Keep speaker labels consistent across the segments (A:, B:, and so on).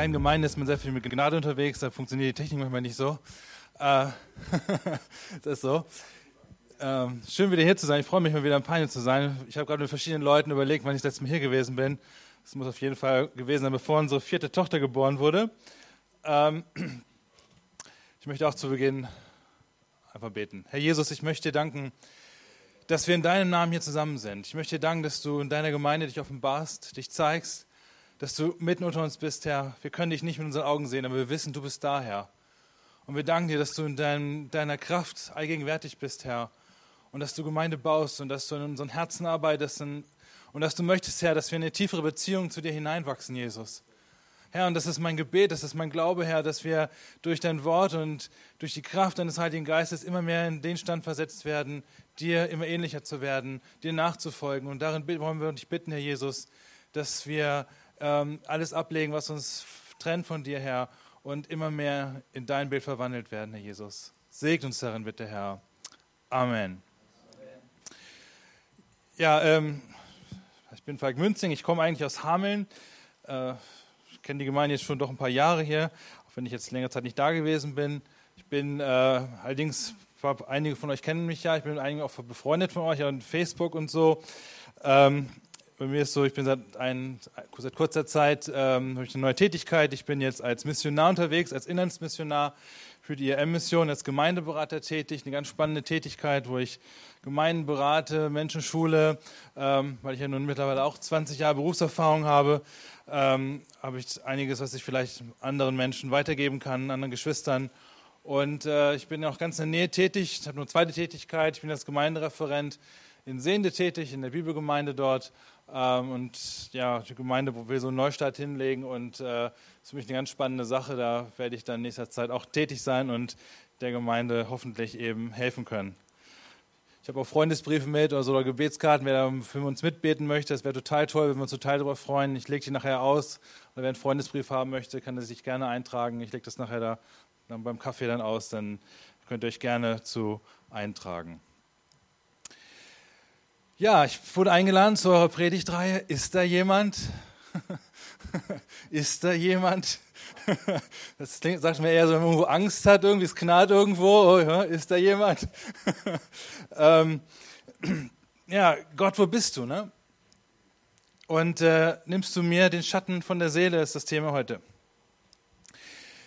A: Kleinen Gemeinden ist man sehr viel mit Gnade unterwegs, da funktioniert die Technik manchmal nicht so. Äh, das ist so. Ähm, schön wieder hier zu sein. Ich freue mich mal wieder in Peine zu sein. Ich habe gerade mit verschiedenen Leuten überlegt, wann ich das letzte Mal hier gewesen bin. Das muss auf jeden Fall gewesen sein, bevor unsere vierte Tochter geboren wurde. Ähm, ich möchte auch zu Beginn einfach beten. Herr Jesus, ich möchte dir danken, dass wir in deinem Namen hier zusammen sind. Ich möchte dir danken, dass du in deiner Gemeinde dich offenbarst, dich zeigst dass du mitten unter uns bist, Herr. Wir können dich nicht mit unseren Augen sehen, aber wir wissen, du bist da, Herr. Und wir danken dir, dass du in dein, deiner Kraft allgegenwärtig bist, Herr. Und dass du Gemeinde baust und dass du in unseren Herzen arbeitest und, und dass du möchtest, Herr, dass wir in eine tiefere Beziehung zu dir hineinwachsen, Jesus. Herr, und das ist mein Gebet, das ist mein Glaube, Herr, dass wir durch dein Wort und durch die Kraft deines Heiligen Geistes immer mehr in den Stand versetzt werden, dir immer ähnlicher zu werden, dir nachzufolgen. Und darin wollen wir dich bitten, Herr Jesus, dass wir ähm, alles ablegen, was uns trennt von dir, Herr, und immer mehr in dein Bild verwandelt werden, Herr Jesus. Segt uns darin bitte, Herr. Amen. Ja, ähm, ich bin Falk Münzing, ich komme eigentlich aus Hameln. Äh, ich kenne die Gemeinde jetzt schon doch ein paar Jahre hier, auch wenn ich jetzt längere Zeit nicht da gewesen bin. Ich bin äh, allerdings, einige von euch kennen mich ja, ich bin mit einigen auch befreundet von euch an Facebook und so. Ähm, bei mir ist so, ich bin seit, ein, seit kurzer Zeit ähm, habe ich eine neue Tätigkeit. Ich bin jetzt als Missionar unterwegs, als Inlandsmissionar für die IRM-Mission, als Gemeindeberater tätig. Eine ganz spannende Tätigkeit, wo ich Gemeinden berate, Menschen schule, ähm, weil ich ja nun mittlerweile auch 20 Jahre Berufserfahrung habe. Ähm, habe ich einiges, was ich vielleicht anderen Menschen weitergeben kann, anderen Geschwistern. Und äh, ich bin auch ganz in der Nähe tätig. Ich habe nur eine zweite Tätigkeit. Ich bin als Gemeindereferent in Sehende tätig, in der Bibelgemeinde dort ähm, und ja, die Gemeinde, wo wir so einen Neustart hinlegen. Und äh, das ist für mich eine ganz spannende Sache. Da werde ich dann in nächster Zeit auch tätig sein und der Gemeinde hoffentlich eben helfen können. Ich habe auch Freundesbriefe mit oder so oder Gebetskarten, wer da für uns mitbeten möchte. Das wäre total toll, wenn wir uns total darüber freuen. Ich lege die nachher aus. Oder wer einen Freundesbrief haben möchte, kann er sich gerne eintragen. Ich lege das nachher da dann beim Kaffee dann aus. Dann könnt ihr euch gerne zu eintragen. Ja, ich wurde eingeladen zu eurer Predigtreihe. Ist da jemand? Ist da jemand? Das klingt, sagt mir eher so, wenn man irgendwo Angst hat, irgendwie es knallt irgendwo. Oh, ist da jemand? ähm, ja, Gott, wo bist du? Ne? Und äh, nimmst du mir den Schatten von der Seele, ist das Thema heute.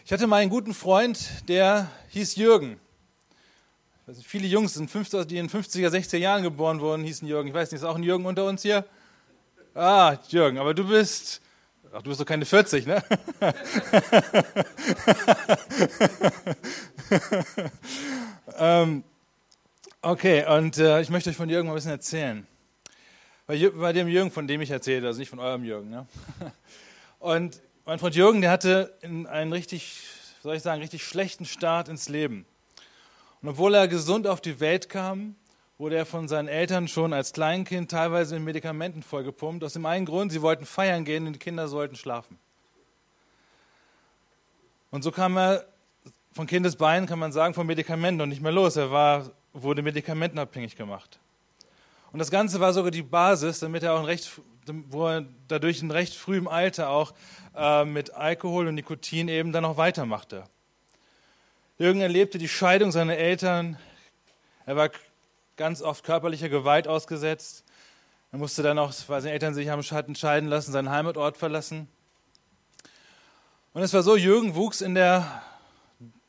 A: Ich hatte mal einen guten Freund, der hieß Jürgen. Also viele Jungs, sind 50, die in 50er, 60er Jahren geboren wurden, hießen Jürgen. Ich weiß nicht, ist auch ein Jürgen unter uns hier? Ah, Jürgen, aber du bist, ach, du bist doch keine 40, ne? ähm, okay, und äh, ich möchte euch von Jürgen mal ein bisschen erzählen. Bei, bei dem Jürgen, von dem ich erzähle, also nicht von eurem Jürgen. Ne? Und mein Freund Jürgen, der hatte einen richtig, soll ich sagen, richtig schlechten Start ins Leben. Und obwohl er gesund auf die Welt kam, wurde er von seinen Eltern schon als Kleinkind teilweise mit Medikamenten vollgepumpt. Aus dem einen Grund, sie wollten feiern gehen und die Kinder sollten schlafen. Und so kam er von Kindesbeinen, kann man sagen, von Medikamenten und nicht mehr los. Er war, wurde medikamentenabhängig gemacht. Und das Ganze war sogar die Basis, damit er auch ein recht, wo er dadurch in recht frühem Alter auch äh, mit Alkohol und Nikotin eben dann auch weitermachte. Jürgen erlebte die Scheidung seiner Eltern. Er war ganz oft körperlicher Gewalt ausgesetzt. Er musste dann auch, weil seine Eltern sich haben hatten scheiden lassen, seinen Heimatort verlassen. Und es war so, Jürgen wuchs in der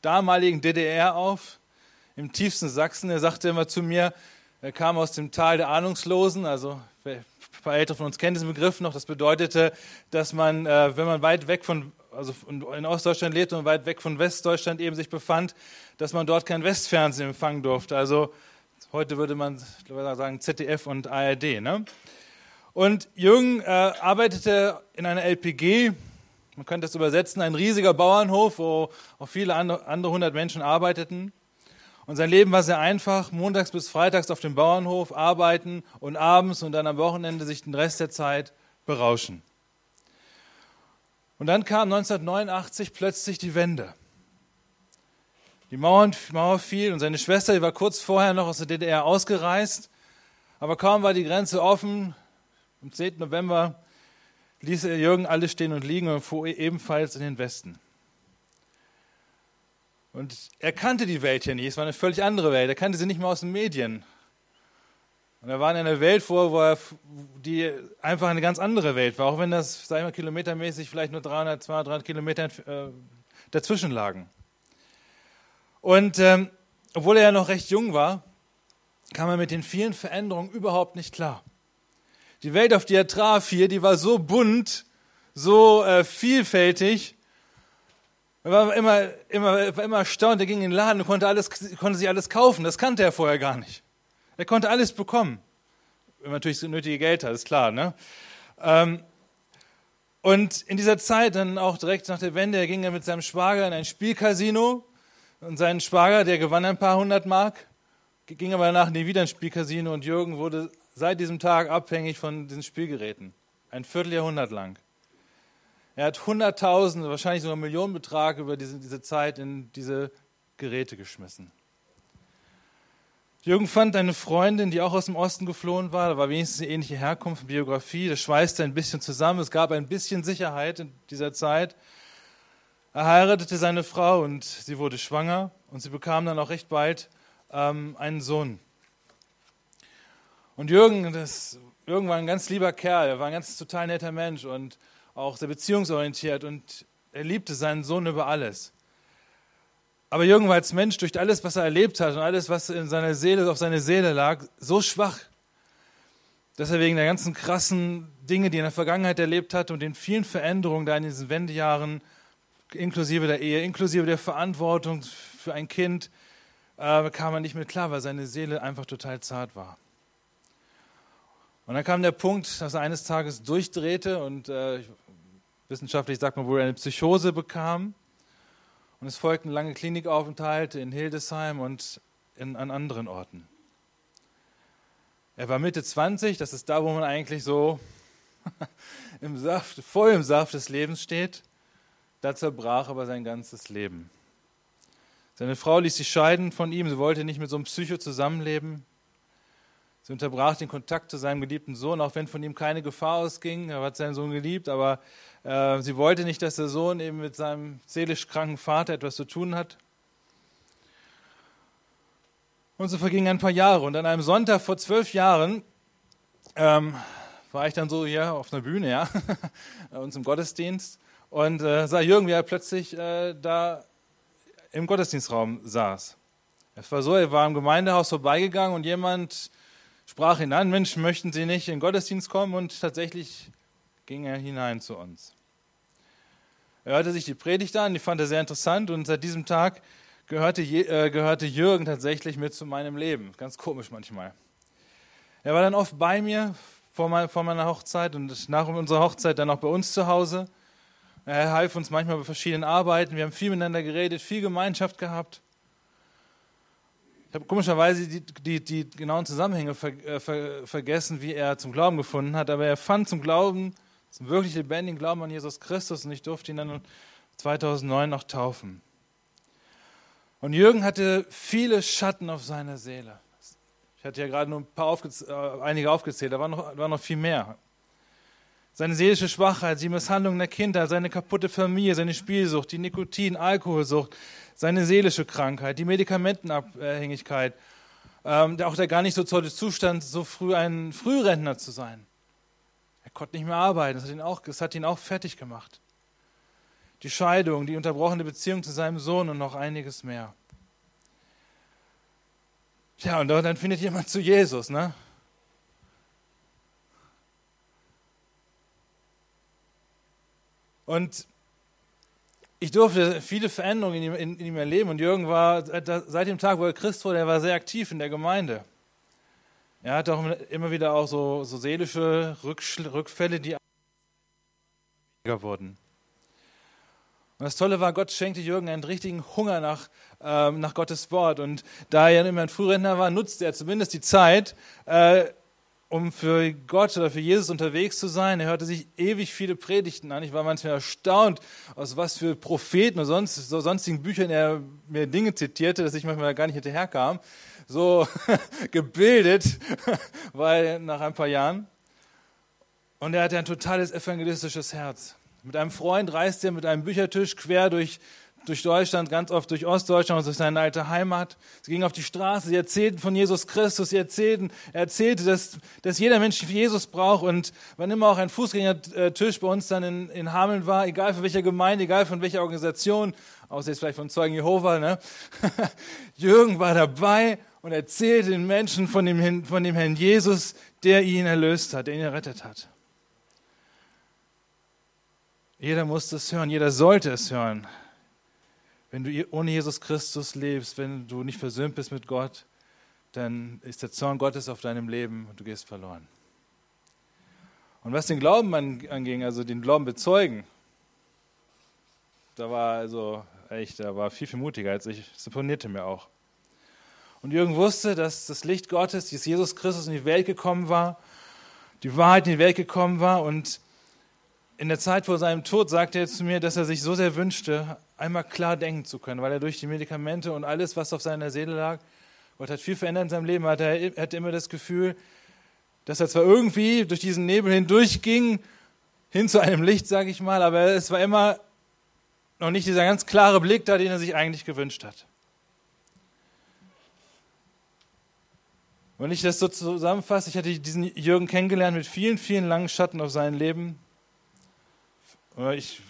A: damaligen DDR auf, im tiefsten Sachsen. Er sagte immer zu mir, er kam aus dem Tal der Ahnungslosen, also paar Ältere von uns kennen diesen Begriff noch. Das bedeutete, dass man, äh, wenn man weit weg von also in Ostdeutschland lebte und weit weg von Westdeutschland eben sich befand, dass man dort kein Westfernsehen empfangen durfte. Also heute würde man sagen ZDF und ARD. Ne? Und Jürgen äh, arbeitete in einer LPG, Man könnte das übersetzen, ein riesiger Bauernhof, wo auch viele andere hundert Menschen arbeiteten. Und sein Leben war sehr einfach, montags bis freitags auf dem Bauernhof arbeiten und abends und dann am Wochenende sich den Rest der Zeit berauschen. Und dann kam 1989 plötzlich die Wende. Die Mauer, Mauer fiel und seine Schwester, die war kurz vorher noch aus der DDR ausgereist, aber kaum war die Grenze offen, am 10. November ließ Jürgen alles stehen und liegen und fuhr ebenfalls in den Westen. Und er kannte die Welt hier nicht, es war eine völlig andere Welt. Er kannte sie nicht mal aus den Medien. Und er war in einer Welt vor, wo er, die einfach eine ganz andere Welt war, auch wenn das, sagen wir, kilometermäßig vielleicht nur 300, 200, 300 Kilometer äh, dazwischen lagen. Und ähm, obwohl er ja noch recht jung war, kam er mit den vielen Veränderungen überhaupt nicht klar. Die Welt, auf die er traf hier, die war so bunt, so äh, vielfältig, er war immer, immer, war immer erstaunt, er ging in den Laden und konnte, alles, konnte sich alles kaufen. Das kannte er vorher gar nicht. Er konnte alles bekommen. Wenn man natürlich das nötige Geld hat, ist klar. Ne? Ähm, und in dieser Zeit, dann auch direkt nach der Wende, er ging er mit seinem Schwager in ein Spielcasino. Und sein Schwager, der gewann ein paar hundert Mark, ging aber danach nie wieder ins Spielcasino. Und Jürgen wurde seit diesem Tag abhängig von diesen Spielgeräten. Ein Vierteljahrhundert lang. Er hat Hunderttausende, wahrscheinlich sogar Millionenbetrag über diese, diese Zeit in diese Geräte geschmissen. Jürgen fand eine Freundin, die auch aus dem Osten geflohen war. Da war wenigstens eine ähnliche Herkunft, Biografie. Das schweißte ein bisschen zusammen. Es gab ein bisschen Sicherheit in dieser Zeit. Er heiratete seine Frau und sie wurde schwanger und sie bekam dann auch recht bald ähm, einen Sohn. Und Jürgen, das, Jürgen war ein ganz lieber Kerl, er war ein ganz total netter Mensch und auch sehr beziehungsorientiert und er liebte seinen Sohn über alles. Aber Jürgen war als Mensch durch alles, was er erlebt hat und alles, was in seiner Seele, auf seiner Seele lag, so schwach, dass er wegen der ganzen krassen Dinge, die er in der Vergangenheit erlebt hat und den vielen Veränderungen da in diesen Wendejahren, inklusive der Ehe, inklusive der Verantwortung für ein Kind, äh, kam er nicht mehr klar, weil seine Seele einfach total zart war. Und dann kam der Punkt, dass er eines Tages durchdrehte und äh, wissenschaftlich sagt man wohl eine Psychose bekam. Und es folgten lange Klinikaufenthalte in Hildesheim und in, an anderen Orten. Er war Mitte 20, das ist da, wo man eigentlich so im Saft, voll im Saft des Lebens steht. Da zerbrach aber sein ganzes Leben. Seine Frau ließ sich scheiden von ihm, sie wollte nicht mit so einem Psycho zusammenleben. Sie unterbrach den Kontakt zu seinem geliebten Sohn, auch wenn von ihm keine Gefahr ausging. Er hat seinen Sohn geliebt, aber äh, sie wollte nicht, dass der Sohn eben mit seinem seelisch kranken Vater etwas zu tun hat. Und so vergingen ein paar Jahre. Und an einem Sonntag vor zwölf Jahren ähm, war ich dann so hier auf einer Bühne, ja, uns im Gottesdienst und äh, sah Jürgen, wie er plötzlich äh, da im Gottesdienstraum saß. Es war so, er war im Gemeindehaus vorbeigegangen und jemand sprach ihn an, Mensch, möchten Sie nicht in den Gottesdienst kommen? Und tatsächlich ging er hinein zu uns. Er hörte sich die Predigt an, die fand er sehr interessant und seit diesem Tag gehörte, äh, gehörte Jürgen tatsächlich mit zu meinem Leben. Ganz komisch manchmal. Er war dann oft bei mir vor, mein, vor meiner Hochzeit und nach unserer Hochzeit dann auch bei uns zu Hause. Er half uns manchmal bei verschiedenen Arbeiten. Wir haben viel miteinander geredet, viel Gemeinschaft gehabt. Ich habe komischerweise die, die, die, genauen Zusammenhänge ver, äh, ver, vergessen, wie er zum Glauben gefunden hat, aber er fand zum Glauben, zum wirklich lebendigen Glauben an Jesus Christus und ich durfte ihn dann 2009 noch taufen. Und Jürgen hatte viele Schatten auf seiner Seele. Ich hatte ja gerade nur ein paar aufgez äh, einige aufgezählt, da war noch, war noch viel mehr. Seine seelische Schwachheit, die Misshandlung der Kindheit, seine kaputte Familie, seine Spielsucht, die Nikotin, Alkoholsucht, seine seelische Krankheit, die Medikamentenabhängigkeit, ähm, auch der gar nicht so tolle Zustand, so früh ein Frührentner zu sein. Konnte nicht mehr arbeiten, das hat ihn auch, das hat ihn auch fertig gemacht. Die Scheidung, die unterbrochene Beziehung zu seinem Sohn und noch einiges mehr. Tja, und dann findet jemand zu Jesus, ne? Und ich durfte viele Veränderungen in ihm, in, in ihm erleben. Und Jürgen war seit dem Tag, wo er Christ wurde, er war sehr aktiv in der Gemeinde. Er hatte auch immer wieder auch so, so seelische Rückfälle, die wurden. Und das Tolle war, Gott schenkte Jürgen einen richtigen Hunger nach, ähm, nach Gottes Wort. Und da er immer ein Frührentner war, nutzte er zumindest die Zeit, äh, um für Gott oder für Jesus unterwegs zu sein. Er hörte sich ewig viele Predigten an. Ich war manchmal erstaunt, aus was für Propheten und sonst, so sonstigen Büchern er mir Dinge zitierte, dass ich manchmal gar nicht hinterherkam. So gebildet, weil nach ein paar Jahren. Und er hatte ein totales evangelistisches Herz. Mit einem Freund reiste er mit einem Büchertisch quer durch, durch Deutschland, ganz oft durch Ostdeutschland und durch seine alte Heimat. Sie gingen auf die Straße, sie erzählten von Jesus Christus, sie erzählten, er erzählte, dass, dass jeder Mensch Jesus braucht und wann immer auch ein Fußgängertisch bei uns dann in, in Hameln war, egal von welcher Gemeinde, egal von welcher Organisation, außer jetzt vielleicht von Zeugen Jehova, ne? Jürgen war dabei und erzählte den Menschen von dem, von dem Herrn Jesus, der ihn erlöst hat, der ihn errettet hat. Jeder muss es hören, jeder sollte es hören. Wenn du ohne Jesus Christus lebst, wenn du nicht versöhnt bist mit Gott, dann ist der Zorn Gottes auf deinem Leben und du gehst verloren. Und was den Glauben anging, also den Glauben bezeugen, da war also echt, da war viel, viel mutiger als ich. Das imponierte mir auch. Und Jürgen wusste, dass das Licht Gottes, dieses Jesus Christus in die Welt gekommen war, die Wahrheit in die Welt gekommen war und in der Zeit vor seinem Tod sagte er zu mir, dass er sich so sehr wünschte, einmal klar denken zu können, weil er durch die Medikamente und alles, was auf seiner Seele lag, Gott hat viel verändert in seinem Leben, hat er hatte immer das Gefühl, dass er zwar irgendwie durch diesen Nebel hindurchging, hin zu einem Licht, sage ich mal, aber es war immer noch nicht dieser ganz klare Blick da, den er sich eigentlich gewünscht hat. Wenn ich das so zusammenfasse, ich hatte diesen Jürgen kennengelernt mit vielen, vielen langen Schatten auf sein Leben, ich,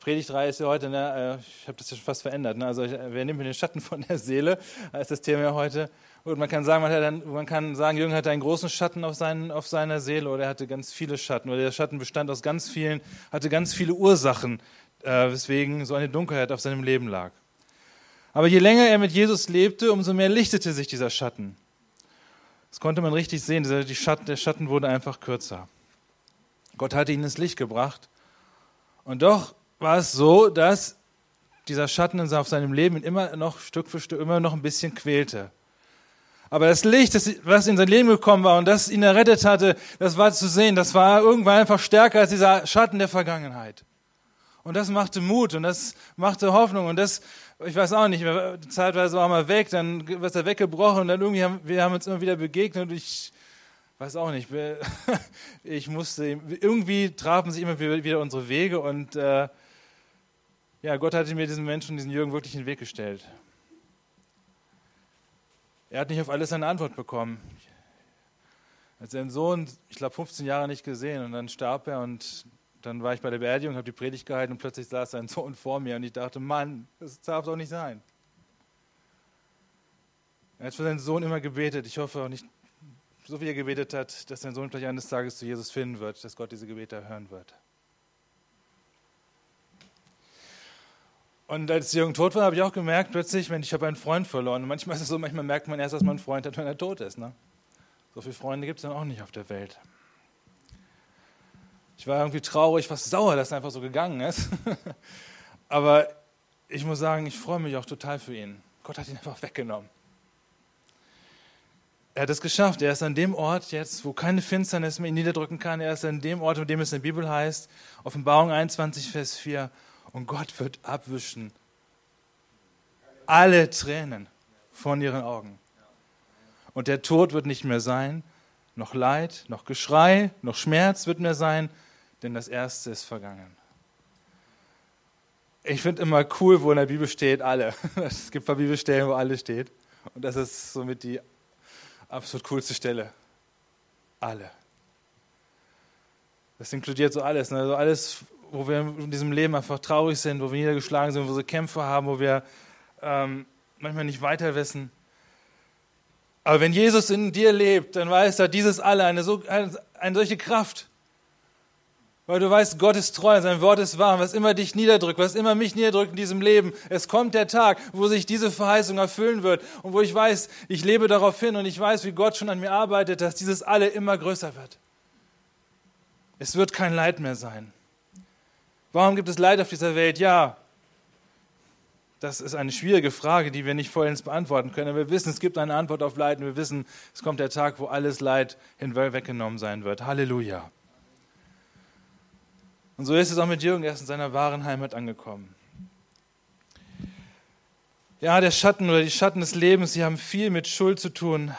A: Predigtreihe ist ja heute, ne, äh, ich habe das ja schon fast verändert. Ne? Also wer nimmt mir den Schatten von der Seele, ist das Thema ja heute. Und man kann sagen, man, dann, man kann sagen, Jürgen hatte einen großen Schatten auf, seinen, auf seiner Seele oder er hatte ganz viele Schatten. Oder der Schatten bestand aus ganz vielen, hatte ganz viele Ursachen, äh, weswegen so eine Dunkelheit auf seinem Leben lag. Aber je länger er mit Jesus lebte, umso mehr lichtete sich dieser Schatten. Das konnte man richtig sehen. Der Schatten, der Schatten wurde einfach kürzer. Gott hatte ihn ins Licht gebracht und doch war es so, dass dieser Schatten auf seinem Leben immer noch Stück für Stück immer noch ein bisschen quälte. Aber das Licht, das, was in sein Leben gekommen war und das ihn errettet hatte, das war zu sehen, das war irgendwann einfach stärker als dieser Schatten der Vergangenheit. Und das machte Mut und das machte Hoffnung und das, ich weiß auch nicht, zeitweise war mal weg, dann wird er weggebrochen und dann irgendwie haben wir haben uns immer wieder begegnet und ich weiß auch nicht, ich musste, irgendwie trafen sich immer wieder unsere Wege und äh, ja, Gott hatte mir diesen Menschen, diesen Jürgen wirklich in den Weg gestellt. Er hat nicht auf alles eine Antwort bekommen. Er hat seinen Sohn, ich glaube, 15 Jahre nicht gesehen und dann starb er und dann war ich bei der Beerdigung, habe die Predigt gehalten und plötzlich saß sein Sohn vor mir und ich dachte, Mann, das darf doch nicht sein. Er hat für seinen Sohn immer gebetet. Ich hoffe auch nicht, so wie er gebetet hat, dass sein Sohn vielleicht eines Tages zu Jesus finden wird, dass Gott diese Gebete hören wird. Und als Jürgen tot war, habe ich auch gemerkt, plötzlich, Mensch, ich habe einen Freund verloren. Und manchmal ist es so, manchmal merkt man erst, dass man einen Freund hat, wenn er tot ist. Ne? So viele Freunde gibt es dann auch nicht auf der Welt. Ich war irgendwie traurig, fast sauer, dass er einfach so gegangen ist. Aber ich muss sagen, ich freue mich auch total für ihn. Gott hat ihn einfach weggenommen. Er hat es geschafft. Er ist an dem Ort jetzt, wo keine Finsternis mehr ihn niederdrücken kann. Er ist an dem Ort, an dem es in der Bibel heißt, Offenbarung 21, Vers 4. Und Gott wird abwischen alle Tränen von ihren Augen. Und der Tod wird nicht mehr sein, noch Leid, noch Geschrei, noch Schmerz wird mehr sein, denn das Erste ist vergangen. Ich finde immer cool, wo in der Bibel steht, alle. Es gibt ein paar Bibelstellen, wo alle steht. Und das ist somit die absolut coolste Stelle. Alle. Das inkludiert so alles. Ne? Also alles, wo wir in diesem Leben einfach traurig sind, wo wir niedergeschlagen sind, wo wir Kämpfe haben, wo wir ähm, manchmal nicht weiter wissen. Aber wenn Jesus in dir lebt, dann weiß er, dieses alle eine, so, eine, eine solche Kraft. Weil du weißt, Gott ist treu, sein Wort ist wahr. Was immer dich niederdrückt, was immer mich niederdrückt in diesem Leben, es kommt der Tag, wo sich diese Verheißung erfüllen wird und wo ich weiß, ich lebe darauf hin und ich weiß, wie Gott schon an mir arbeitet, dass dieses alle immer größer wird. Es wird kein Leid mehr sein. Warum gibt es Leid auf dieser Welt? Ja, das ist eine schwierige Frage, die wir nicht vollends beantworten können. Aber wir wissen, es gibt eine Antwort auf Leid und wir wissen, es kommt der Tag, wo alles Leid hinweggenommen sein wird. Halleluja. Und so ist es auch mit Jürgen, er ist in seiner wahren Heimat angekommen. Ja, der Schatten oder die Schatten des Lebens, die haben viel mit Schuld zu tun.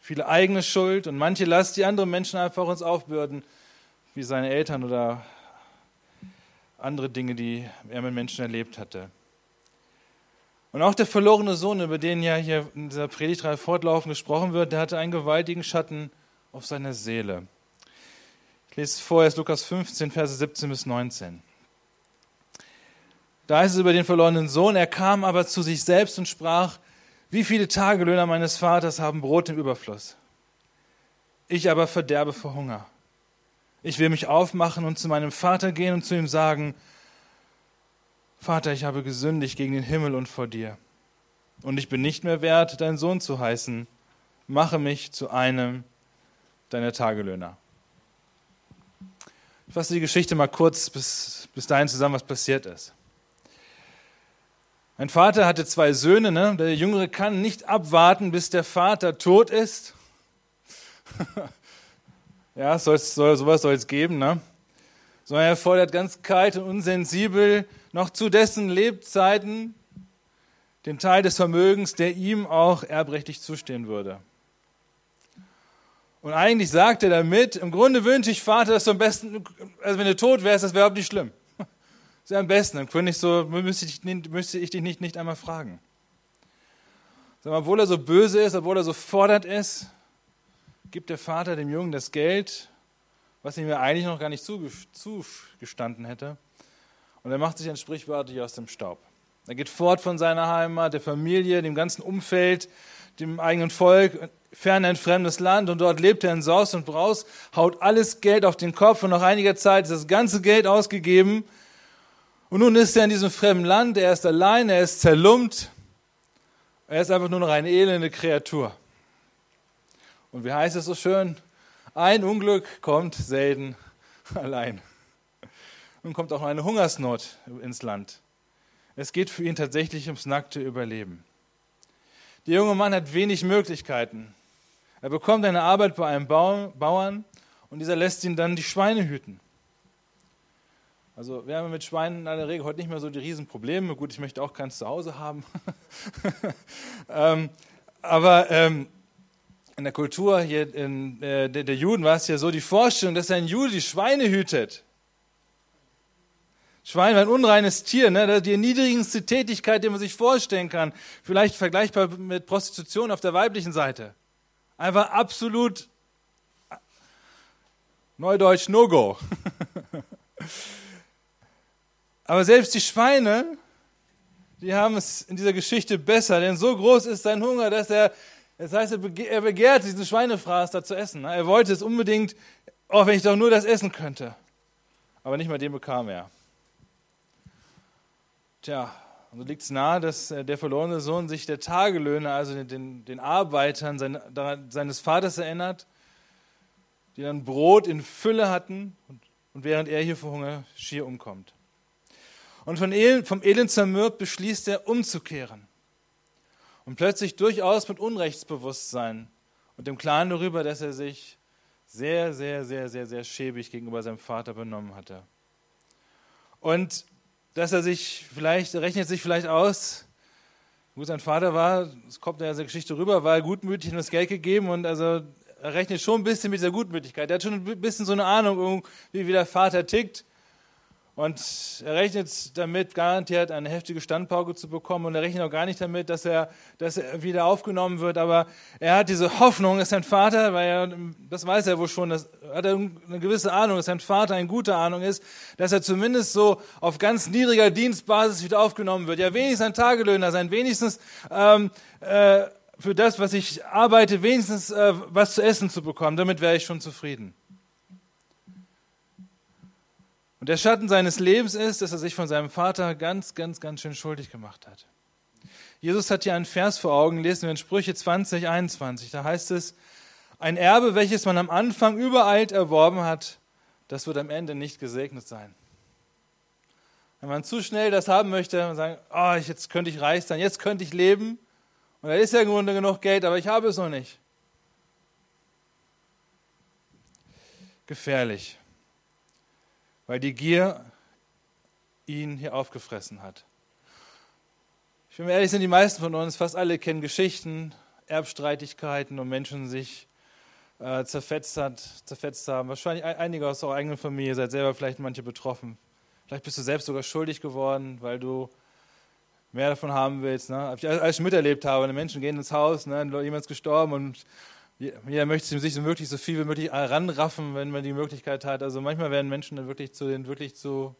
A: Viele eigene Schuld und manche Last, die andere Menschen einfach uns aufbürden, wie seine Eltern oder andere Dinge, die er mit Menschen erlebt hatte. Und auch der verlorene Sohn, über den ja hier in dieser Predigtreihe fortlaufend gesprochen wird, der hatte einen gewaltigen Schatten auf seiner Seele. Lese vorher Lukas 15, Verse 17 bis 19. Da heißt es über den verlorenen Sohn, er kam aber zu sich selbst und sprach, wie viele Tagelöhner meines Vaters haben Brot im Überfluss? Ich aber verderbe vor Hunger. Ich will mich aufmachen und zu meinem Vater gehen und zu ihm sagen, Vater, ich habe gesündigt gegen den Himmel und vor dir. Und ich bin nicht mehr wert, dein Sohn zu heißen. Mache mich zu einem deiner Tagelöhner. Fasse die Geschichte mal kurz bis, bis dahin zusammen, was passiert ist. Ein Vater hatte zwei Söhne. Ne? Der Jüngere kann nicht abwarten, bis der Vater tot ist. ja, soll, sowas soll es geben. Ne? Sondern er fordert ganz kalt und unsensibel noch zu dessen Lebzeiten den Teil des Vermögens, der ihm auch erbrechtlich zustehen würde. Und eigentlich sagt er damit, im Grunde wünsche ich, Vater, dass du am besten, also wenn du tot wärst, das wäre überhaupt nicht schlimm. Das wäre am besten, dann könnte ich so, müsste ich, müsste ich dich nicht, nicht einmal fragen. obwohl er so böse ist, obwohl er so fordernd ist, gibt der Vater dem Jungen das Geld, was ihm eigentlich noch gar nicht zugestanden hätte. Und er macht sich dann sprichwörtlich aus dem Staub. Er geht fort von seiner Heimat, der Familie, dem ganzen Umfeld, dem eigenen Volk, fern ein fremdes Land und dort lebt er in Saus und Braus, haut alles Geld auf den Kopf und nach einiger Zeit ist das ganze Geld ausgegeben. Und nun ist er in diesem fremden Land, er ist allein, er ist zerlumpt, er ist einfach nur noch eine elende Kreatur. Und wie heißt es so schön? Ein Unglück kommt selten allein. Nun kommt auch eine Hungersnot ins Land. Es geht für ihn tatsächlich ums nackte Überleben. Der junge Mann hat wenig Möglichkeiten. Er bekommt eine Arbeit bei einem Bauern und dieser lässt ihn dann die Schweine hüten. Also wir haben mit Schweinen in der Regel heute nicht mehr so die Riesenprobleme. Gut, ich möchte auch keins zu Hause haben. ähm, aber ähm, in der Kultur hier in, äh, der, der Juden war es ja so die Vorstellung, dass ein Jude die Schweine hütet. Schwein war ein unreines Tier, ne? die niedrigste Tätigkeit, die man sich vorstellen kann. Vielleicht vergleichbar mit Prostitution auf der weiblichen Seite. Einfach absolut Neudeutsch No-Go. Aber selbst die Schweine, die haben es in dieser Geschichte besser, denn so groß ist sein Hunger, dass er, das heißt, er begehrt diesen Schweinefraß da zu essen. Ne? Er wollte es unbedingt, auch wenn ich doch nur das essen könnte. Aber nicht mal den bekam er. Tja, und so liegt es nahe, dass äh, der verlorene Sohn sich der Tagelöhne, also den, den Arbeitern seines Vaters erinnert, die dann Brot in Fülle hatten und, und während er hier vor Hunger schier umkommt. Und von Elend, vom Elend zermürbt beschließt er, umzukehren. Und plötzlich durchaus mit Unrechtsbewusstsein und dem Klaren darüber, dass er sich sehr, sehr, sehr, sehr, sehr schäbig gegenüber seinem Vater benommen hatte. Und dass er sich vielleicht, er rechnet sich vielleicht aus, gut, sein Vater war, es kommt ja in der Geschichte rüber, war gutmütig und das Geld gegeben und also er rechnet schon ein bisschen mit dieser Gutmütigkeit. Er hat schon ein bisschen so eine Ahnung, wie, wie der Vater tickt. Und er rechnet damit, garantiert eine heftige Standpauke zu bekommen. Und er rechnet auch gar nicht damit, dass er, dass er wieder aufgenommen wird. Aber er hat diese Hoffnung, dass sein Vater, weil er, das weiß er wohl schon, das hat er eine gewisse Ahnung, dass sein Vater eine gute Ahnung ist, dass er zumindest so auf ganz niedriger Dienstbasis wieder aufgenommen wird. Ja, wenigstens ein Tagelöhner sein, wenigstens ähm, äh, für das, was ich arbeite, wenigstens äh, was zu essen zu bekommen. Damit wäre ich schon zufrieden. Und der Schatten seines Lebens ist, dass er sich von seinem Vater ganz, ganz, ganz schön schuldig gemacht hat. Jesus hat hier einen Vers vor Augen, lesen wir in Sprüche 20, 21. Da heißt es, ein Erbe, welches man am Anfang übereilt erworben hat, das wird am Ende nicht gesegnet sein. Wenn man zu schnell das haben möchte und sagt, oh, jetzt könnte ich reich sein, jetzt könnte ich leben und da ist ja im Grunde genug Geld, aber ich habe es noch nicht. Gefährlich, weil die Gier ihn hier aufgefressen hat. Ich bin mir ehrlich, sind die meisten von uns, fast alle kennen Geschichten, Erbstreitigkeiten und Menschen sich äh, zerfetzt, hat, zerfetzt haben. Wahrscheinlich einige aus eurer eigenen Familie seid selber vielleicht manche betroffen. Vielleicht bist du selbst sogar schuldig geworden, weil du mehr davon haben willst. Ne? Als ich miterlebt habe, Menschen gehen ins Haus, ne? jemand ist gestorben und jeder möchte sich so möglich so viel wie möglich ranraffen, wenn man die Möglichkeit hat. Also manchmal werden Menschen dann wirklich zu den wirklich zu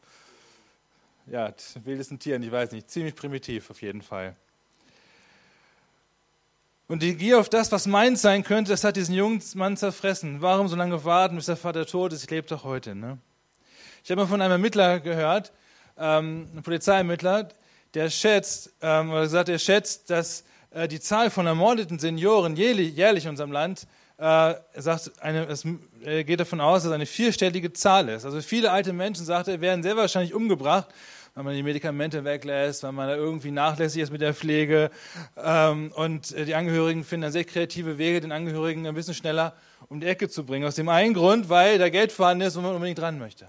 A: ja, wildesten Tieren, ich weiß nicht, ziemlich primitiv auf jeden Fall. Und die Gier auf das, was meins sein könnte, das hat diesen jungen Mann zerfressen. Warum so lange warten, bis der Vater tot ist? Ich lebe doch heute. Ne? Ich habe mal von einem Ermittler gehört, ähm, ein Polizeiermittler, der schätzt, ähm, oder gesagt, er schätzt, dass äh, die Zahl von ermordeten Senioren jährlich, jährlich in unserem Land, äh, sagt, eine, es, er geht davon aus, dass eine vierstellige Zahl ist. Also viele alte Menschen, sagt er, werden sehr wahrscheinlich umgebracht, weil man die Medikamente weglässt, weil man da irgendwie nachlässig ist mit der Pflege. Ähm, und äh, die Angehörigen finden dann sehr kreative Wege, den Angehörigen ein bisschen schneller um die Ecke zu bringen. Aus dem einen Grund, weil da Geld vorhanden ist und man unbedingt dran möchte.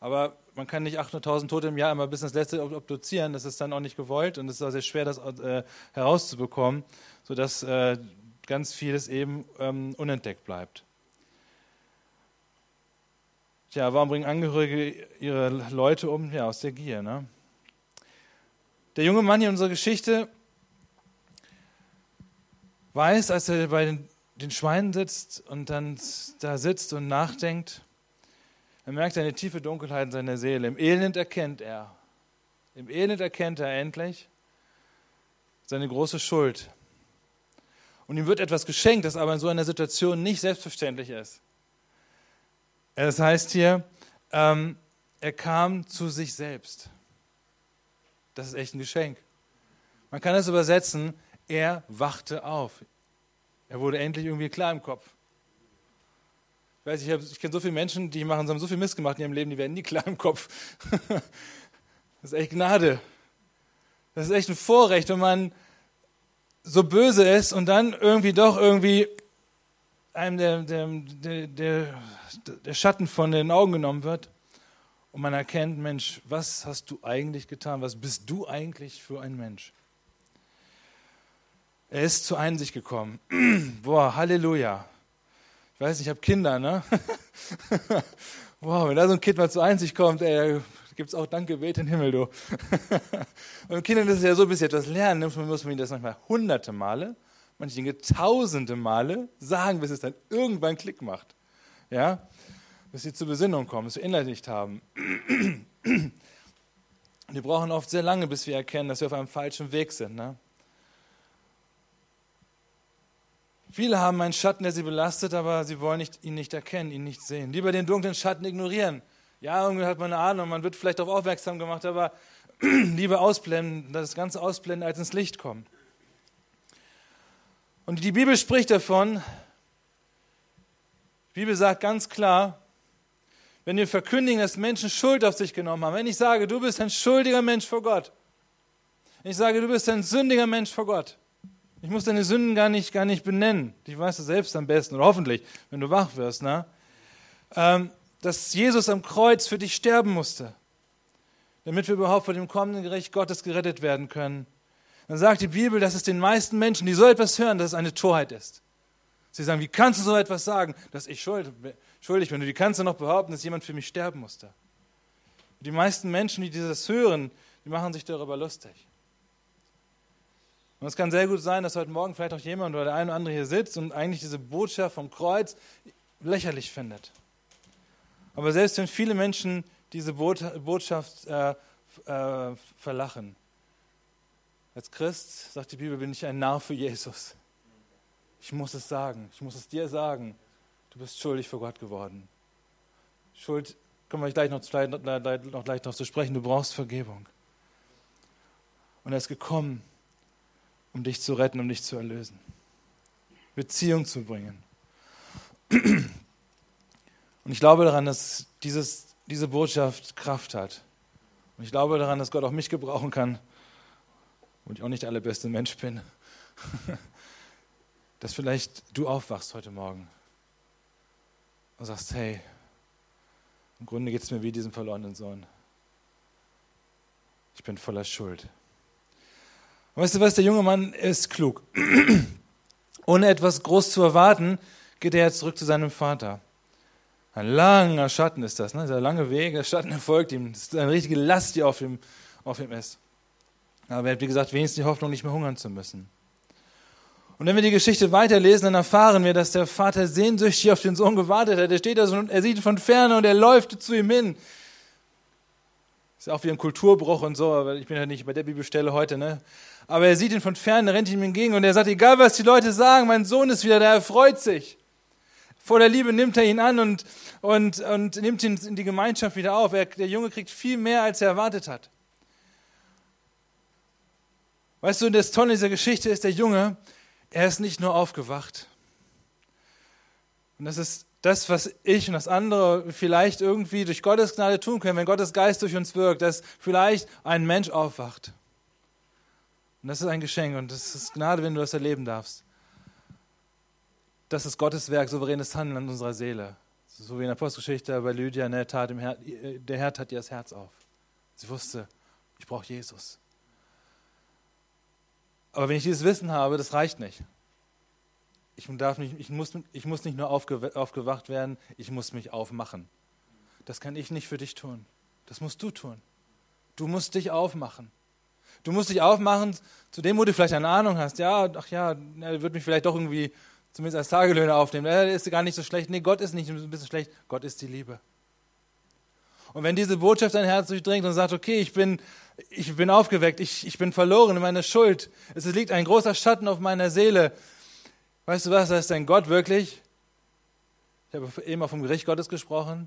A: Aber man kann nicht 800.000 Tote im Jahr immer bis ins Letzte obduzieren, das ist dann auch nicht gewollt und es ist auch sehr schwer, das äh, herauszubekommen, sodass äh, ganz vieles eben ähm, unentdeckt bleibt. Tja, warum bringen Angehörige ihre Leute um? Ja, aus der Gier. Ne? Der junge Mann hier in unserer Geschichte weiß, als er bei den, den Schweinen sitzt und dann da sitzt und nachdenkt, er merkt eine tiefe Dunkelheit in seiner Seele. Im Elend erkennt er, im Elend erkennt er endlich seine große Schuld. Und ihm wird etwas geschenkt, das aber in so einer Situation nicht selbstverständlich ist. Es heißt hier, ähm, er kam zu sich selbst. Das ist echt ein Geschenk. Man kann es übersetzen, er wachte auf. Er wurde endlich irgendwie klar im Kopf. Ich weiß, ich, ich kenne so viele Menschen, die machen, haben so viel Mist gemacht in ihrem Leben, die werden nie klar im Kopf. das ist echt Gnade. Das ist echt ein Vorrecht, wenn man so böse ist und dann irgendwie doch irgendwie einem der, der, der, der Schatten von den Augen genommen wird und man erkennt, Mensch, was hast du eigentlich getan? Was bist du eigentlich für ein Mensch? Er ist zur Einsicht gekommen. Boah, Halleluja. Ich weiß nicht, ich habe Kinder, ne? wow, wenn da so ein Kind mal zu Einsicht kommt, ey, gibt es auch Dankgebet in den Himmel, du. Und Kindern ist es ja so, bis sie etwas lernen, muss man ihnen das manchmal hunderte Male, manche Dinge tausende Male sagen, bis es dann irgendwann Klick macht. Ja? Bis sie zur Besinnung kommen, bis sie innerlich haben. Wir brauchen oft sehr lange, bis wir erkennen, dass wir auf einem falschen Weg sind. Ne? Viele haben einen Schatten, der sie belastet, aber sie wollen nicht, ihn nicht erkennen, ihn nicht sehen. Lieber den dunklen Schatten ignorieren. Ja, irgendwie hat man eine Ahnung, man wird vielleicht darauf aufmerksam gemacht, aber lieber ausblenden, das Ganze ausblenden, als ins Licht kommen. Und die Bibel spricht davon, die Bibel sagt ganz klar, wenn wir verkündigen, dass Menschen Schuld auf sich genommen haben, wenn ich sage, du bist ein schuldiger Mensch vor Gott, ich sage, du bist ein sündiger Mensch vor Gott, ich muss deine Sünden gar nicht, gar nicht benennen. Die weißt du selbst am besten oder hoffentlich, wenn du wach wirst. Ne? Ähm, dass Jesus am Kreuz für dich sterben musste, damit wir überhaupt vor dem kommenden Gericht Gottes gerettet werden können. Dann sagt die Bibel, dass es den meisten Menschen, die so etwas hören, dass es eine Torheit ist. Sie sagen, wie kannst du so etwas sagen, dass ich schuldig bin? Wie kannst du noch behaupten, dass jemand für mich sterben musste? Die meisten Menschen, die dieses hören, die machen sich darüber lustig. Und es kann sehr gut sein, dass heute Morgen vielleicht auch jemand oder der eine oder andere hier sitzt und eigentlich diese Botschaft vom Kreuz lächerlich findet. Aber selbst wenn viele Menschen diese Botschaft äh, äh, verlachen, als Christ, sagt die Bibel, bin ich ein Narr für Jesus. Ich muss es sagen, ich muss es dir sagen. Du bist schuldig vor Gott geworden. Schuld, kommen wir gleich noch, noch gleich noch zu sprechen, du brauchst Vergebung. Und er ist gekommen, um dich zu retten, um dich zu erlösen. Beziehung zu bringen. Und ich glaube daran, dass dieses, diese Botschaft Kraft hat. Und ich glaube daran, dass Gott auch mich gebrauchen kann, und ich auch nicht der allerbeste Mensch bin, dass vielleicht du aufwachst heute Morgen und sagst, hey, im Grunde geht es mir wie diesem verlorenen Sohn. Ich bin voller Schuld. Weißt du was, der junge Mann ist klug. Ohne etwas groß zu erwarten, geht er jetzt zurück zu seinem Vater. Ein langer Schatten ist das, ne? dieser lange Weg, der Schatten erfolgt ihm. Das ist eine richtige Last, die auf ihm, auf ihm ist. Aber er hat, wie gesagt, wenigstens die Hoffnung, nicht mehr hungern zu müssen. Und wenn wir die Geschichte weiterlesen, dann erfahren wir, dass der Vater sehnsüchtig auf den Sohn gewartet hat. Er steht da und er sieht ihn von ferne und er läuft zu ihm hin. Ist auch wie ein Kulturbruch und so, aber ich bin ja nicht bei der Bibelstelle heute, ne? Aber er sieht ihn von ferne, rennt ihm entgegen und er sagt, egal was die Leute sagen, mein Sohn ist wieder da, er freut sich. Vor der Liebe nimmt er ihn an und, und, und nimmt ihn in die Gemeinschaft wieder auf. Er, der Junge kriegt viel mehr, als er erwartet hat. Weißt du, das Tolle dieser Geschichte ist, der Junge, er ist nicht nur aufgewacht. Und das ist das, was ich und das andere vielleicht irgendwie durch Gottes Gnade tun können, wenn Gottes Geist durch uns wirkt, dass vielleicht ein Mensch aufwacht. Und das ist ein Geschenk und das ist Gnade, wenn du das erleben darfst. Das ist Gottes Werk, souveränes Handeln an unserer Seele. So wie in der Apostelgeschichte bei Lydia, ne, tat Her der Herr tat ihr das Herz auf. Sie wusste, ich brauche Jesus. Aber wenn ich dieses Wissen habe, das reicht nicht. Ich, darf nicht, ich, muss, ich muss nicht nur aufge, aufgewacht werden, ich muss mich aufmachen. Das kann ich nicht für dich tun. Das musst du tun. Du musst dich aufmachen. Du musst dich aufmachen zu dem, wo du vielleicht eine Ahnung hast. Ja, ach ja, er wird mich vielleicht doch irgendwie zumindest als Tagelöhner aufnehmen. Er ist gar nicht so schlecht. Nee, Gott ist nicht ein bisschen schlecht. Gott ist die Liebe. Und wenn diese Botschaft dein Herz durchdringt und sagt, okay, ich bin, ich bin aufgeweckt, ich, ich bin verloren in meiner Schuld, es liegt ein großer Schatten auf meiner Seele, weißt du was, da ist dein Gott wirklich? Ich habe eben auch vom Gericht Gottes gesprochen.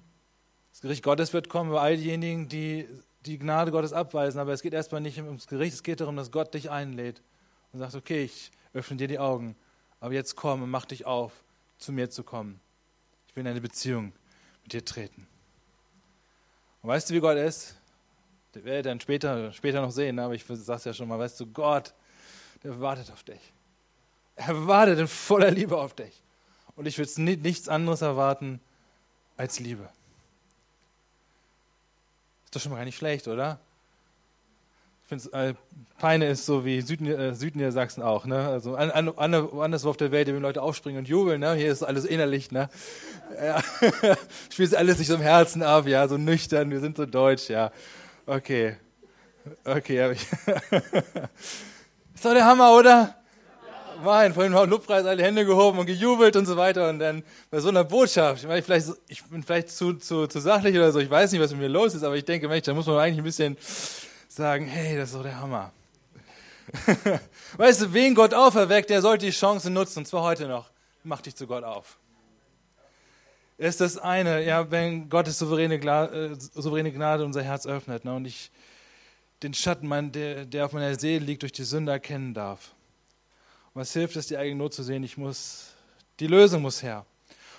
A: Das Gericht Gottes wird kommen über all diejenigen, die die Gnade Gottes abweisen, aber es geht erstmal nicht ums Gericht, es geht darum, dass Gott dich einlädt und sagt, okay, ich öffne dir die Augen, aber jetzt komm und mach dich auf, zu mir zu kommen. Ich will in eine Beziehung mit dir treten. Und weißt du, wie Gott ist? Der werde dann später, später noch sehen, aber ich sage es ja schon mal, weißt du, Gott, der wartet auf dich. Er wartet in voller Liebe auf dich. Und ich würde nichts anderes erwarten als Liebe. Ist doch schon mal gar nicht schlecht, oder? Ich finde, äh, Peine ist so wie Süden, äh, Südniedersachsen auch. Ne? Also an, an, anderswo auf der Welt, wenn Leute aufspringen und jubeln. Ne? Hier ist alles innerlich. Ne? Ja. Spielt alles sich so im Herzen ab, ja, so nüchtern. Wir sind so deutsch, ja. Okay, okay. ich ist doch der Hammer, oder? Mein, vorhin haben Lobpreis alle Hände gehoben und gejubelt und so weiter. Und dann bei so einer Botschaft, ich, meine, vielleicht, ich bin vielleicht zu, zu, zu sachlich oder so, ich weiß nicht, was mit mir los ist, aber ich denke, Mensch, da muss man eigentlich ein bisschen sagen, hey, das ist doch der Hammer. weißt du, wen Gott auferweckt, der sollte die Chance nutzen, und zwar heute noch. Mach dich zu Gott auf. Ist das eine, ja, wenn Gottes souveräne, äh, souveräne Gnade unser Herz öffnet ne, und ich den Schatten, mein, der, der auf meiner Seele liegt, durch die Sünde erkennen darf. Was hilft es, die eigene Not zu sehen? Ich muss, die Lösung muss her.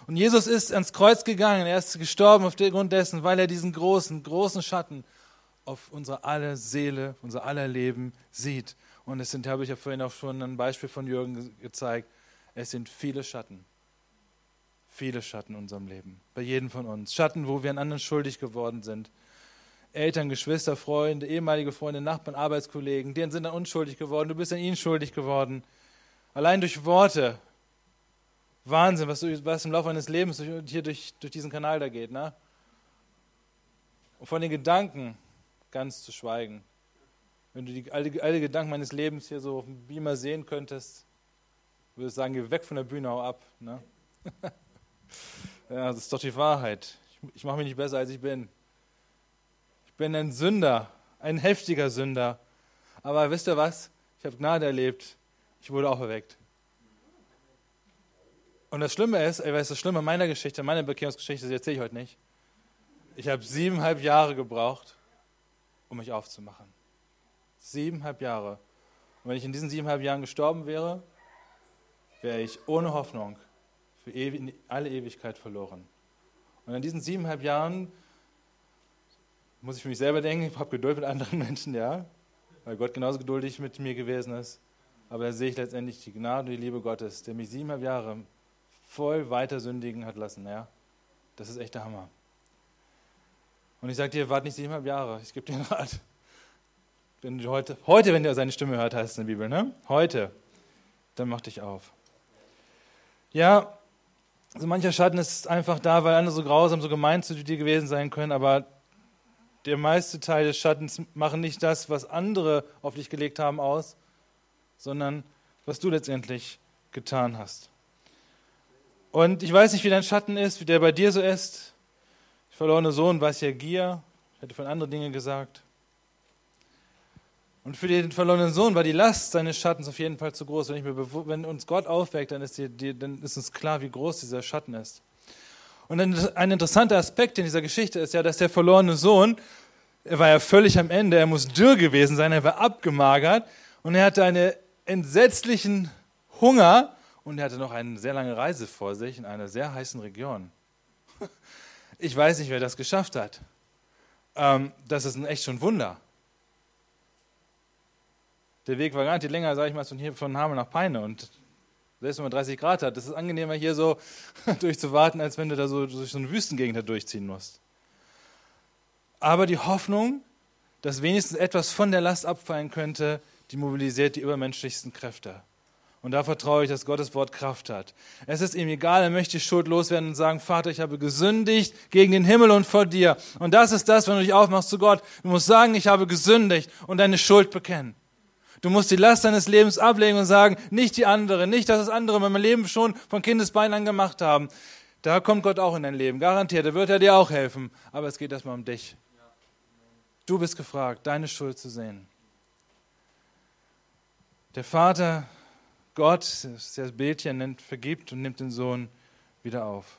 A: Und Jesus ist ans Kreuz gegangen, er ist gestorben aufgrund dessen, weil er diesen großen, großen Schatten auf unsere aller Seele, unser aller Leben sieht. Und es sind, habe ich ja vorhin auch schon ein Beispiel von Jürgen gezeigt, es sind viele Schatten. Viele Schatten in unserem Leben. Bei jedem von uns. Schatten, wo wir an anderen schuldig geworden sind. Eltern, Geschwister, Freunde, ehemalige Freunde, Nachbarn, Arbeitskollegen, denen sind dann unschuldig geworden. Du bist an ihnen schuldig geworden. Allein durch Worte. Wahnsinn, was, was im Laufe eines Lebens hier durch, durch diesen Kanal da geht. Ne? Und von den Gedanken, ganz zu schweigen. Wenn du die, alle, alle Gedanken meines Lebens hier so auf dem Beamer sehen könntest, würde ich sagen, geh weg von der Bühne, hau ab. Ne? ja, das ist doch die Wahrheit. Ich, ich mache mich nicht besser, als ich bin. Ich bin ein Sünder, ein heftiger Sünder. Aber wisst ihr was? Ich habe Gnade erlebt. Ich wurde auch erweckt. Und das Schlimme ist, ey, was das Schlimme meiner Geschichte, meiner Bekehrungsgeschichte, das erzähle ich heute nicht. Ich habe siebeneinhalb Jahre gebraucht, um mich aufzumachen. Siebeneinhalb Jahre. Und wenn ich in diesen siebeneinhalb Jahren gestorben wäre, wäre ich ohne Hoffnung für alle Ewigkeit verloren. Und in diesen siebeneinhalb Jahren muss ich für mich selber denken, ich habe Geduld mit anderen Menschen, ja, weil Gott genauso geduldig mit mir gewesen ist. Aber da sehe ich letztendlich die Gnade und die Liebe Gottes, der mich siebeneinhalb Jahre voll weiter sündigen hat lassen. Ja, das ist echt der Hammer. Und ich sage dir, warte nicht siebeneinhalb Jahre, ich gebe dir einen Rat. Wenn du heute, heute, wenn du seine Stimme hört, heißt es in der Bibel, ne? Heute, dann mach dich auf. Ja, so mancher Schatten ist einfach da, weil andere so grausam, so gemein zu dir gewesen sein können, aber der meiste Teil des Schattens machen nicht das, was andere auf dich gelegt haben, aus, sondern was du letztendlich getan hast. Und ich weiß nicht, wie dein Schatten ist, wie der bei dir so ist. Der verlorene Sohn weiß ja Gier, ich hätte von anderen Dingen gesagt. Und für den verlorenen Sohn war die Last seines Schattens auf jeden Fall zu groß. Wenn, wenn uns Gott aufweckt, dann ist, die, die, dann ist uns klar, wie groß dieser Schatten ist. Und ein interessanter Aspekt in dieser Geschichte ist ja, dass der verlorene Sohn, er war ja völlig am Ende, er muss dürr gewesen sein, er war abgemagert und er hatte einen entsetzlichen Hunger und er hatte noch eine sehr lange Reise vor sich in einer sehr heißen Region. Ich weiß nicht, wer das geschafft hat. Ähm, das ist ein echt schon Wunder. Der Weg war gar nicht länger, sage ich mal, von hier von Hameln nach Peine und selbst wenn man 30 Grad hat, das ist angenehmer hier so durchzuwarten, als wenn du da so durch so eine Wüstengegend durchziehen musst. Aber die Hoffnung, dass wenigstens etwas von der Last abfallen könnte, die mobilisiert die übermenschlichsten Kräfte. Und da vertraue ich, dass Gottes Wort Kraft hat. Es ist ihm egal, er möchte die Schuld loswerden und sagen, Vater, ich habe gesündigt gegen den Himmel und vor dir. Und das ist das, wenn du dich aufmachst zu Gott. Du musst sagen, ich habe gesündigt und deine Schuld bekennen. Du musst die Last deines Lebens ablegen und sagen, nicht die andere, nicht, dass das andere mein Leben schon von Kindesbeinen an gemacht haben. Da kommt Gott auch in dein Leben, garantiert. Da wird er dir auch helfen. Aber es geht erstmal um dich. Du bist gefragt, deine Schuld zu sehen. Der Vater, Gott, das Bildchen nennt, vergibt und nimmt den Sohn wieder auf.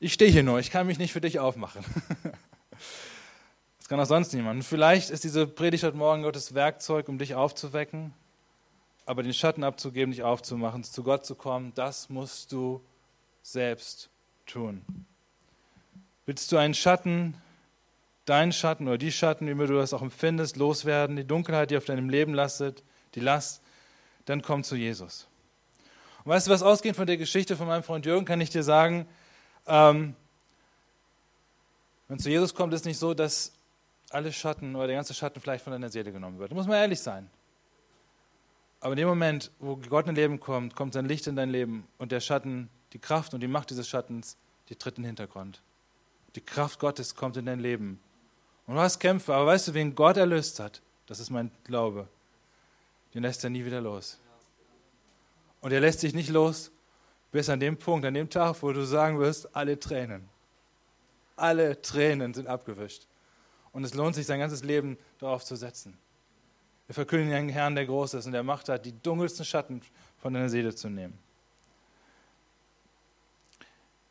A: Ich stehe hier nur, ich kann mich nicht für dich aufmachen. kann auch sonst niemand. Vielleicht ist diese Predigt heute Morgen Gottes Werkzeug, um dich aufzuwecken, aber den Schatten abzugeben, dich aufzumachen, zu Gott zu kommen, das musst du selbst tun. Willst du einen Schatten, deinen Schatten oder die Schatten, wie du das auch empfindest, loswerden, die Dunkelheit, die auf deinem Leben lastet, die Last, dann komm zu Jesus. Und weißt du, was ausgehend von der Geschichte von meinem Freund Jürgen, kann ich dir sagen, ähm, wenn zu Jesus kommt, ist es nicht so, dass alle Schatten oder der ganze Schatten vielleicht von deiner Seele genommen wird. Da muss man ehrlich sein. Aber in dem Moment, wo Gott in dein Leben kommt, kommt sein Licht in dein Leben und der Schatten, die Kraft und die Macht dieses Schattens, die tritt in den Hintergrund. Die Kraft Gottes kommt in dein Leben. Und du hast Kämpfe, aber weißt du, wen Gott erlöst hat? Das ist mein Glaube. Den lässt er nie wieder los. Und er lässt dich nicht los bis an dem Punkt, an dem Tag, wo du sagen wirst, alle Tränen. Alle Tränen sind abgewischt. Und es lohnt sich, sein ganzes Leben darauf zu setzen. Wir verkündigen einen Herrn, der groß ist und der Macht hat, die dunkelsten Schatten von deiner Seele zu nehmen.